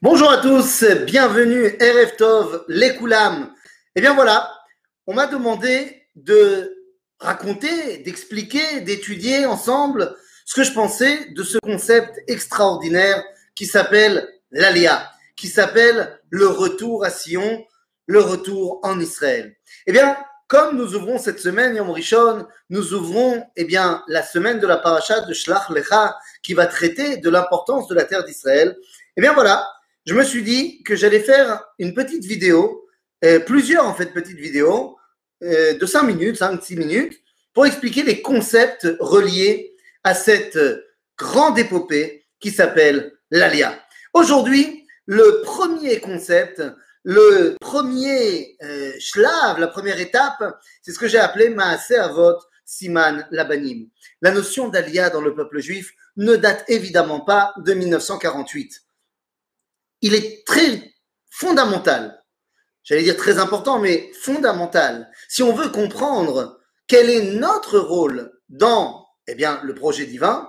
Bonjour à tous, bienvenue RF Tov, les Koulam. Eh bien voilà, on m'a demandé de raconter, d'expliquer, d'étudier ensemble ce que je pensais de ce concept extraordinaire qui s'appelle l'Alia, qui s'appelle le retour à Sion, le retour en Israël. Eh bien, comme nous ouvrons cette semaine Yom Rishon, nous ouvrons eh bien la semaine de la paracha de Shlach Lecha qui va traiter de l'importance de la terre d'Israël. Eh bien voilà, je me suis dit que j'allais faire une petite vidéo, euh, plusieurs en fait petites vidéos, euh, de 5 minutes, 5-6 minutes, pour expliquer les concepts reliés à cette grande épopée qui s'appelle l'Alia. Aujourd'hui, le premier concept, le premier euh, la première étape, c'est ce que j'ai appelé Maaseh Avot Siman Labanim. La notion d'Alia dans le peuple juif ne date évidemment pas de 1948 il est très fondamental, j'allais dire très important, mais fondamental, si on veut comprendre quel est notre rôle dans eh bien, le projet divin,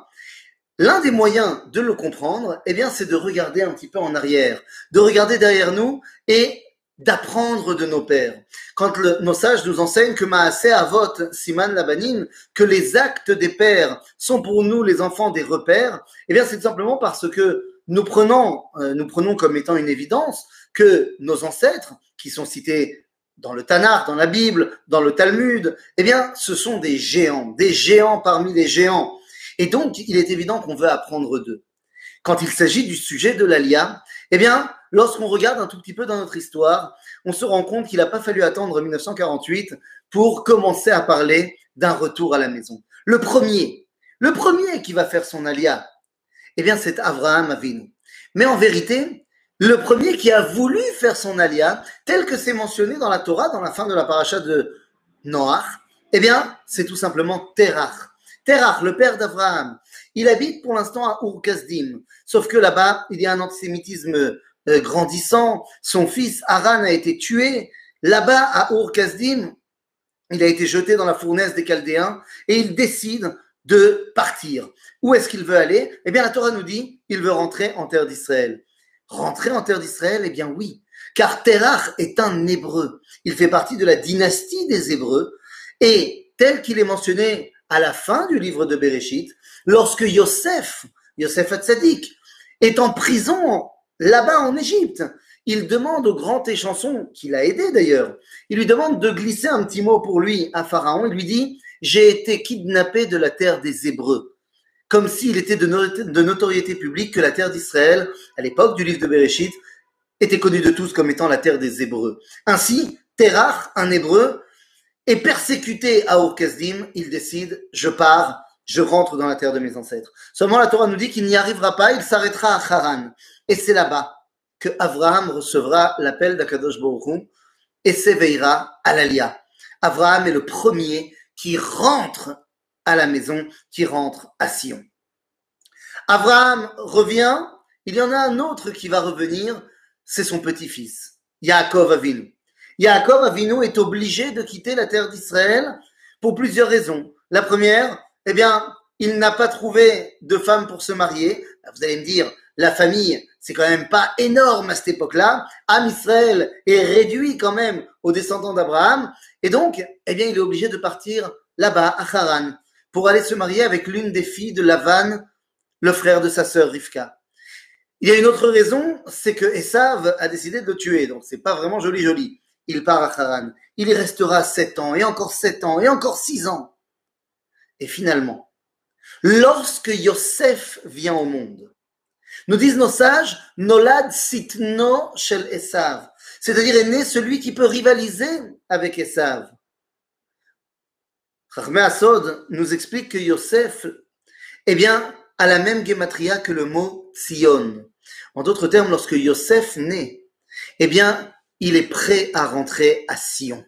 l'un des moyens de le comprendre, eh bien, c'est de regarder un petit peu en arrière, de regarder derrière nous et d'apprendre de nos pères. Quand nos sages nous enseignent que Maaseh Avot Siman Labanim, que les actes des pères sont pour nous les enfants des repères, eh bien, c'est simplement parce que nous prenons, euh, nous prenons comme étant une évidence que nos ancêtres, qui sont cités dans le Tanakh, dans la Bible, dans le Talmud, eh bien, ce sont des géants, des géants parmi les géants. Et donc, il est évident qu'on veut apprendre d'eux. Quand il s'agit du sujet de l'Alia, eh bien, lorsqu'on regarde un tout petit peu dans notre histoire, on se rend compte qu'il n'a pas fallu attendre 1948 pour commencer à parler d'un retour à la maison. Le premier, le premier qui va faire son Alia, eh bien, c'est Abraham Avinu. Mais en vérité, le premier qui a voulu faire son alia, tel que c'est mentionné dans la Torah, dans la fin de la paracha de Noach, eh bien, c'est tout simplement Terach. Terach, le père d'Abraham. Il habite pour l'instant à ur Sauf que là-bas, il y a un antisémitisme euh, grandissant. Son fils Haran a été tué. Là-bas, à ur il a été jeté dans la fournaise des Chaldéens et il décide de partir. Où est-ce qu'il veut aller? Eh bien, la Torah nous dit, il veut rentrer en terre d'Israël. Rentrer en terre d'Israël Eh bien, oui. Car Terach est un hébreu. Il fait partie de la dynastie des Hébreux. Et tel qu'il est mentionné à la fin du livre de Bereshit, lorsque Yosef, Yosef Hatzadik, est en prison là-bas en Égypte, il demande au grand échanson, qui l'a aidé d'ailleurs, il lui demande de glisser un petit mot pour lui à Pharaon. Il lui dit J'ai été kidnappé de la terre des Hébreux comme s'il était de, notoriété publique que la terre d'Israël, à l'époque du livre de Bereshit, était connue de tous comme étant la terre des Hébreux. Ainsi, Terach, un Hébreu, est persécuté à ur il décide, je pars, je rentre dans la terre de mes ancêtres. Seulement la Torah nous dit qu'il n'y arrivera pas, il s'arrêtera à Haran. Et c'est là-bas que Abraham recevra l'appel d'Akadosh Baruch et s'éveillera à l'Alia. Abraham est le premier qui rentre à la maison, qui rentre à Sion. Abraham revient, il y en a un autre qui va revenir, c'est son petit-fils, Yaakov Avinu. Yaakov Avinu est obligé de quitter la terre d'Israël pour plusieurs raisons. La première, eh bien, il n'a pas trouvé de femme pour se marier. Vous allez me dire, la famille, c'est quand même pas énorme à cette époque-là. Am Israël est réduit quand même aux descendants d'Abraham. Et donc, eh bien, il est obligé de partir là-bas, à Haran pour aller se marier avec l'une des filles de Lavan, le frère de sa sœur Rivka. Il y a une autre raison, c'est que Esav a décidé de le tuer, donc c'est pas vraiment joli joli. Il part à Haran. Il y restera sept ans, et encore sept ans, et encore six ans. Et finalement, lorsque Yosef vient au monde, nous disent nos sages, Nolad sitno shel Esav, c'est-à-dire est né celui qui peut rivaliser avec Esav. Chachmé Asod nous explique que Yosef, eh bien, a la même gematria que le mot Sion. En d'autres termes, lorsque Yosef naît, eh bien, il est prêt à rentrer à Sion.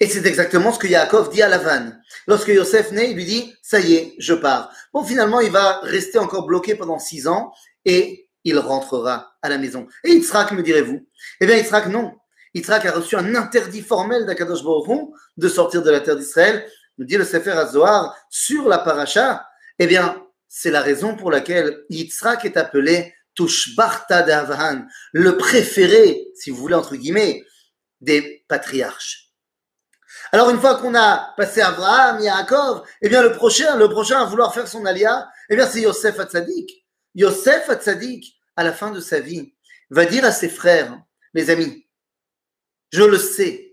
Et c'est exactement ce que Yaakov dit à Lavan. Lorsque Yosef naît, il lui dit, ça y est, je pars. Bon, finalement, il va rester encore bloqué pendant six ans et il rentrera à la maison. Et Yitzhak, me direz-vous? Eh bien, Yitzhak, non. Yitzhak a reçu un interdit formel d'Akadosh Baruch de sortir de la terre d'Israël nous dit le Sefer HaZohar sur la paracha, eh bien, c'est la raison pour laquelle Yitzhak est appelé Tushbarta d'Avraham, le préféré, si vous voulez, entre guillemets, des patriarches. Alors, une fois qu'on a passé Abraham, Yaakov, eh bien, le prochain, le prochain à vouloir faire son alia, eh bien, c'est Yosef Hatzadik. Yosef Hatzadik, à la fin de sa vie, va dire à ses frères, mes amis, je le sais,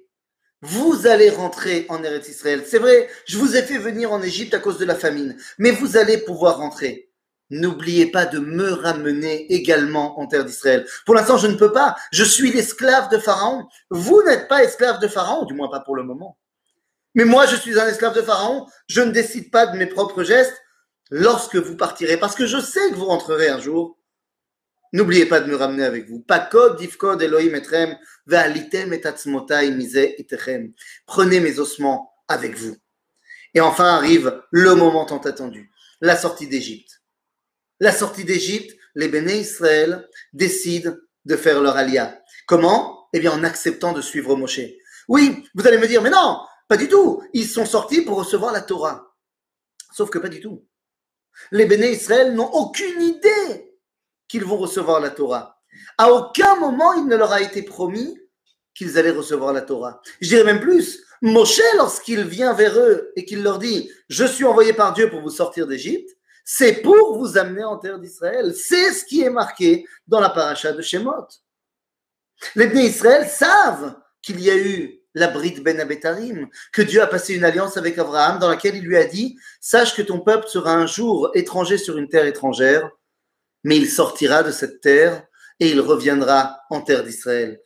vous allez rentrer en Eretz Israël. C'est vrai, je vous ai fait venir en Égypte à cause de la famine, mais vous allez pouvoir rentrer. N'oubliez pas de me ramener également en terre d'Israël. Pour l'instant, je ne peux pas. Je suis l'esclave de Pharaon. Vous n'êtes pas esclave de Pharaon, du moins pas pour le moment. Mais moi, je suis un esclave de Pharaon. Je ne décide pas de mes propres gestes lorsque vous partirez, parce que je sais que vous rentrerez un jour. N'oubliez pas de me ramener avec vous. Prenez mes ossements avec vous. Et enfin arrive le moment tant attendu, la sortie d'Égypte la sortie d'Égypte, les béné Israël décident de faire leur alia. Comment? Eh bien en acceptant de suivre Moshe. Oui, vous allez me dire, mais non, pas du tout. Ils sont sortis pour recevoir la Torah. Sauf que pas du tout. Les béné Israël n'ont aucune idée qu'ils vont recevoir la Torah. À aucun moment il ne leur a été promis qu'ils allaient recevoir la Torah. Je dirais même plus, Moshe, lorsqu'il vient vers eux et qu'il leur dit, je suis envoyé par Dieu pour vous sortir d'Égypte, c'est pour vous amener en terre d'Israël. C'est ce qui est marqué dans la paracha de Shemot. Les Bnei Israël savent qu'il y a eu la bride Ben Abetarim, que Dieu a passé une alliance avec Abraham dans laquelle il lui a dit Sache que ton peuple sera un jour étranger sur une terre étrangère, mais il sortira de cette terre et il reviendra en terre d'Israël.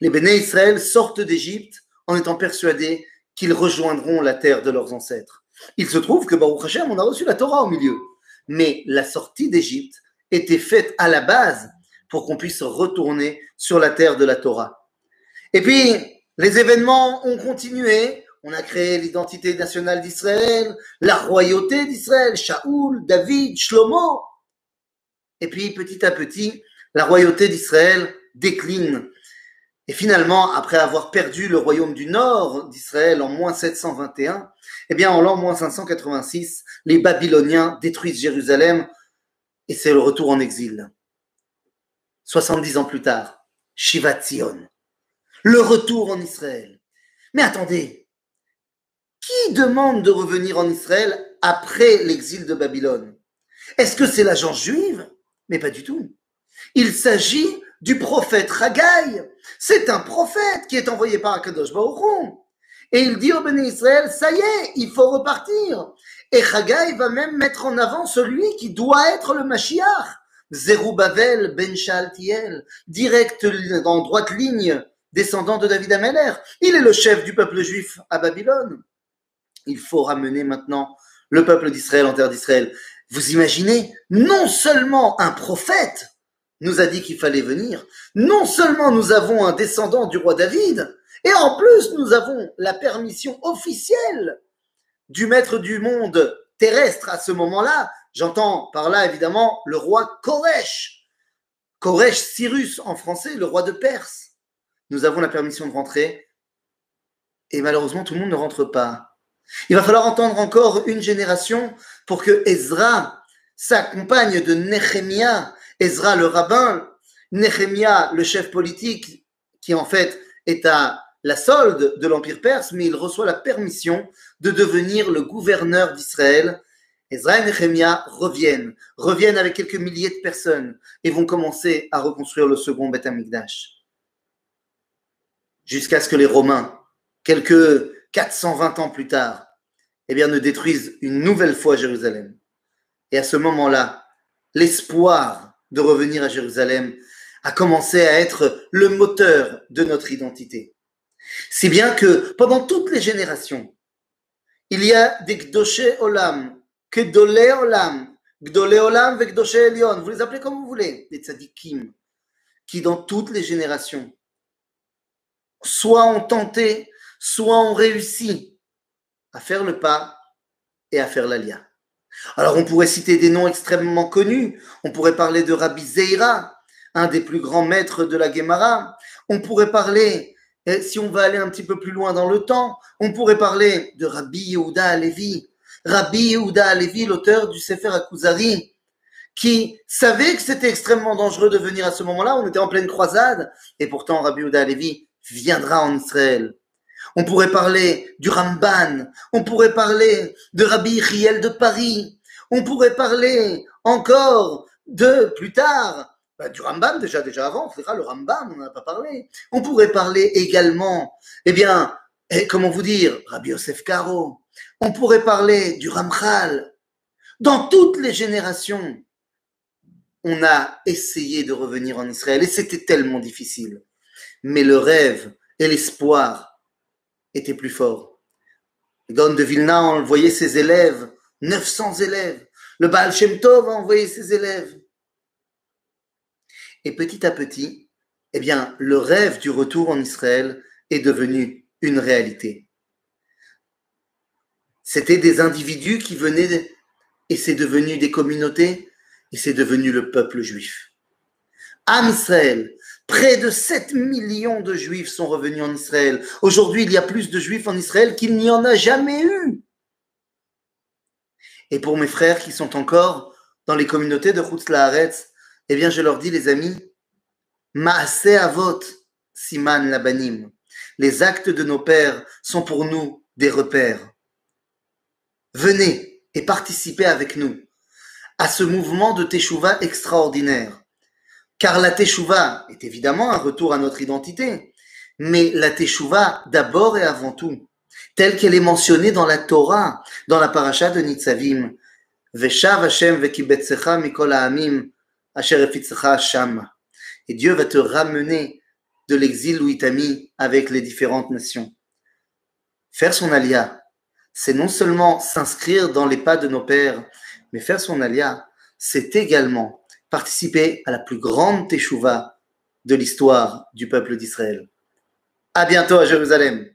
Les Bnei Israël sortent d'Égypte en étant persuadés qu'ils rejoindront la terre de leurs ancêtres. Il se trouve que Baruch Hashem, on a reçu la Torah au milieu mais la sortie d'Égypte était faite à la base pour qu'on puisse retourner sur la terre de la Torah. Et puis, les événements ont continué. On a créé l'identité nationale d'Israël, la royauté d'Israël, Shaoul, David, Shlomo. Et puis, petit à petit, la royauté d'Israël décline. Et finalement, après avoir perdu le royaume du nord d'Israël en moins 721, eh bien, en l'an moins 586, les Babyloniens détruisent Jérusalem et c'est le retour en exil. 70 ans plus tard, Shiva le retour en Israël. Mais attendez, qui demande de revenir en Israël après l'exil de Babylone? Est-ce que c'est l'agence juive? Mais pas du tout. Il s'agit du prophète Haggai. C'est un prophète qui est envoyé par Akadosh Baruch et il dit au Béni Israël, ça y est, il faut repartir. Et Chagai va même mettre en avant celui qui doit être le Mashiach. Zerubbabel ben Shaltiel, direct en droite ligne, descendant de David Ameller. Il est le chef du peuple juif à Babylone. Il faut ramener maintenant le peuple d'Israël en terre d'Israël. Vous imaginez, non seulement un prophète nous a dit qu'il fallait venir, non seulement nous avons un descendant du roi David, et en plus, nous avons la permission officielle du maître du monde terrestre à ce moment-là. J'entends par là évidemment le roi Koresh. Koresh Cyrus en français, le roi de Perse. Nous avons la permission de rentrer. Et malheureusement, tout le monde ne rentre pas. Il va falloir entendre encore une génération pour que Ezra s'accompagne de Nehemiah, Ezra le rabbin, Nehemiah le chef politique, qui en fait est à la solde de l'Empire perse, mais il reçoit la permission de devenir le gouverneur d'Israël. Ezra et Nehemiah reviennent, reviennent avec quelques milliers de personnes et vont commencer à reconstruire le second Beth Amikdash. Jusqu'à ce que les Romains, quelques 420 ans plus tard, eh bien, ne détruisent une nouvelle fois Jérusalem. Et à ce moment-là, l'espoir de revenir à Jérusalem a commencé à être le moteur de notre identité. Si bien que pendant toutes les générations, il y a des Gdoshe Olam, Kedole Olam, Gdole Olam et Gdoshe Elion, vous les appelez comme vous voulez, des tzadikim, qui dans toutes les générations, soit ont tenté, soit ont réussi à faire le pas et à faire l'alia. Alors on pourrait citer des noms extrêmement connus, on pourrait parler de Rabbi Zeira, un des plus grands maîtres de la Gemara, on pourrait parler si on va aller un petit peu plus loin dans le temps, on pourrait parler de Rabbi Yehuda Alevi. Rabbi Yehuda Alevi, l'auteur du Sefer Akuzari, qui savait que c'était extrêmement dangereux de venir à ce moment-là. On était en pleine croisade. Et pourtant, Rabbi Uda Levi viendra en Israël. On pourrait parler du Ramban. On pourrait parler de Rabbi Riel de Paris. On pourrait parler encore de, plus tard, bah, du Ramban déjà, déjà avant. Le Ramban, on n'en a pas parlé. On pourrait parler également, eh bien, et comment vous dire, Rabbi Yosef Karo. On pourrait parler du Ramchal. Dans toutes les générations, on a essayé de revenir en Israël et c'était tellement difficile. Mais le rêve et l'espoir étaient plus forts. Gon de Vilna a ses élèves, 900 élèves. Le Baal Shem Tov a envoyé ses élèves. Et petit à petit, eh bien, le rêve du retour en Israël est devenu une réalité. C'était des individus qui venaient et c'est devenu des communautés et c'est devenu le peuple juif. Am Israël, près de 7 millions de juifs sont revenus en Israël. Aujourd'hui, il y a plus de juifs en Israël qu'il n'y en a jamais eu. Et pour mes frères qui sont encore dans les communautés de Chutz eh bien, je leur dis, les amis, Maase Avot, Siman Labanim. Les actes de nos pères sont pour nous des repères. Venez et participez avec nous à ce mouvement de Teshuvah extraordinaire. Car la Teshuvah est évidemment un retour à notre identité, mais la Teshuvah d'abord et avant tout, telle qu'elle est mentionnée dans la Torah, dans la paracha de Nitzavim. Veshav Hashem vekibetzecha mikol ha'amim asher sham. Et Dieu va te ramener de l'exil où il t'a mis avec les différentes nations. Faire son alia, c'est non seulement s'inscrire dans les pas de nos pères, mais faire son alia, c'est également participer à la plus grande teshuva de l'histoire du peuple d'Israël. À bientôt à Jérusalem.